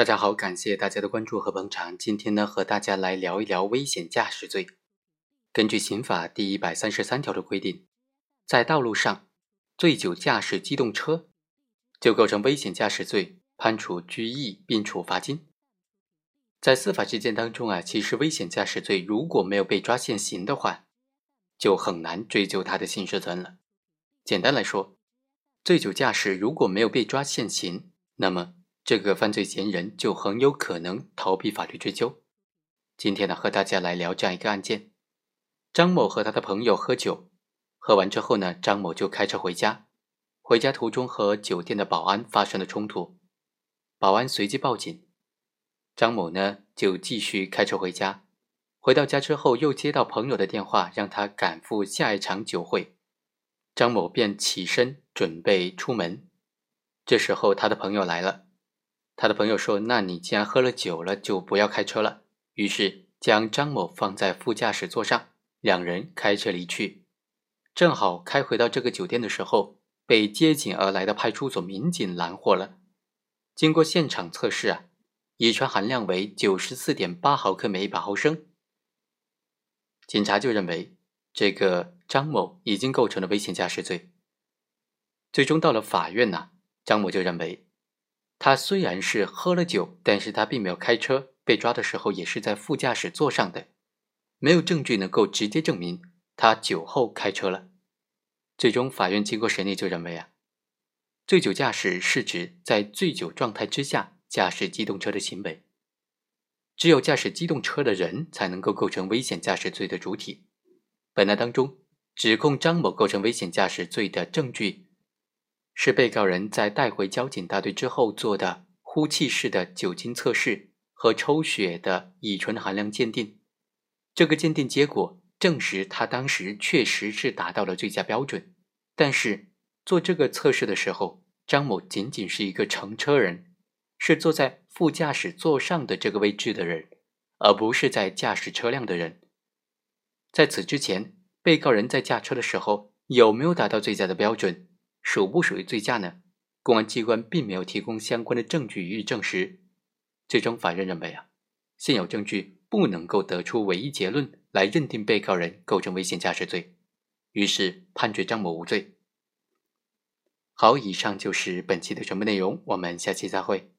大家好，感谢大家的关注和捧场。今天呢，和大家来聊一聊危险驾驶罪。根据刑法第一百三十三条的规定，在道路上醉酒驾驶机动车，就构成危险驾驶罪，判处拘役并处罚金。在司法实践当中啊，其实危险驾驶罪如果没有被抓现行的话，就很难追究他的刑事责任了。简单来说，醉酒驾驶如果没有被抓现行，那么。这个犯罪嫌疑人就很有可能逃避法律追究。今天呢，和大家来聊这样一个案件：张某和他的朋友喝酒，喝完之后呢，张某就开车回家。回家途中和酒店的保安发生了冲突，保安随即报警。张某呢就继续开车回家。回到家之后，又接到朋友的电话，让他赶赴下一场酒会。张某便起身准备出门。这时候，他的朋友来了。他的朋友说：“那你既然喝了酒了，就不要开车了。”于是将张某放在副驾驶座上，两人开车离去。正好开回到这个酒店的时候，被接警而来的派出所民警拦获了。经过现场测试啊，乙醇含量为九十四点八毫克每百毫升。警察就认为这个张某已经构成了危险驾驶罪。最终到了法院呢，张某就认为。他虽然是喝了酒，但是他并没有开车，被抓的时候也是在副驾驶座上的，没有证据能够直接证明他酒后开车了。最终，法院经过审理就认为啊，醉酒驾驶是指在醉酒状态之下驾驶机动车的行为，只有驾驶机动车的人才能够构成危险驾驶罪的主体。本案当中，指控张某构成危险驾驶罪的证据。是被告人在带回交警大队之后做的呼气式的酒精测试和抽血的乙醇含量鉴定，这个鉴定结果证实他当时确实是达到了最佳标准。但是做这个测试的时候，张某仅仅是一个乘车人，是坐在副驾驶座上的这个位置的人，而不是在驾驶车辆的人。在此之前，被告人在驾车的时候有没有达到最佳的标准？属不属于醉驾呢？公安机关并没有提供相关的证据予以证实。最终，法院认为啊，现有证据不能够得出唯一结论来认定被告人构成危险驾驶罪，于是判决张某无罪。好，以上就是本期的全部内容，我们下期再会。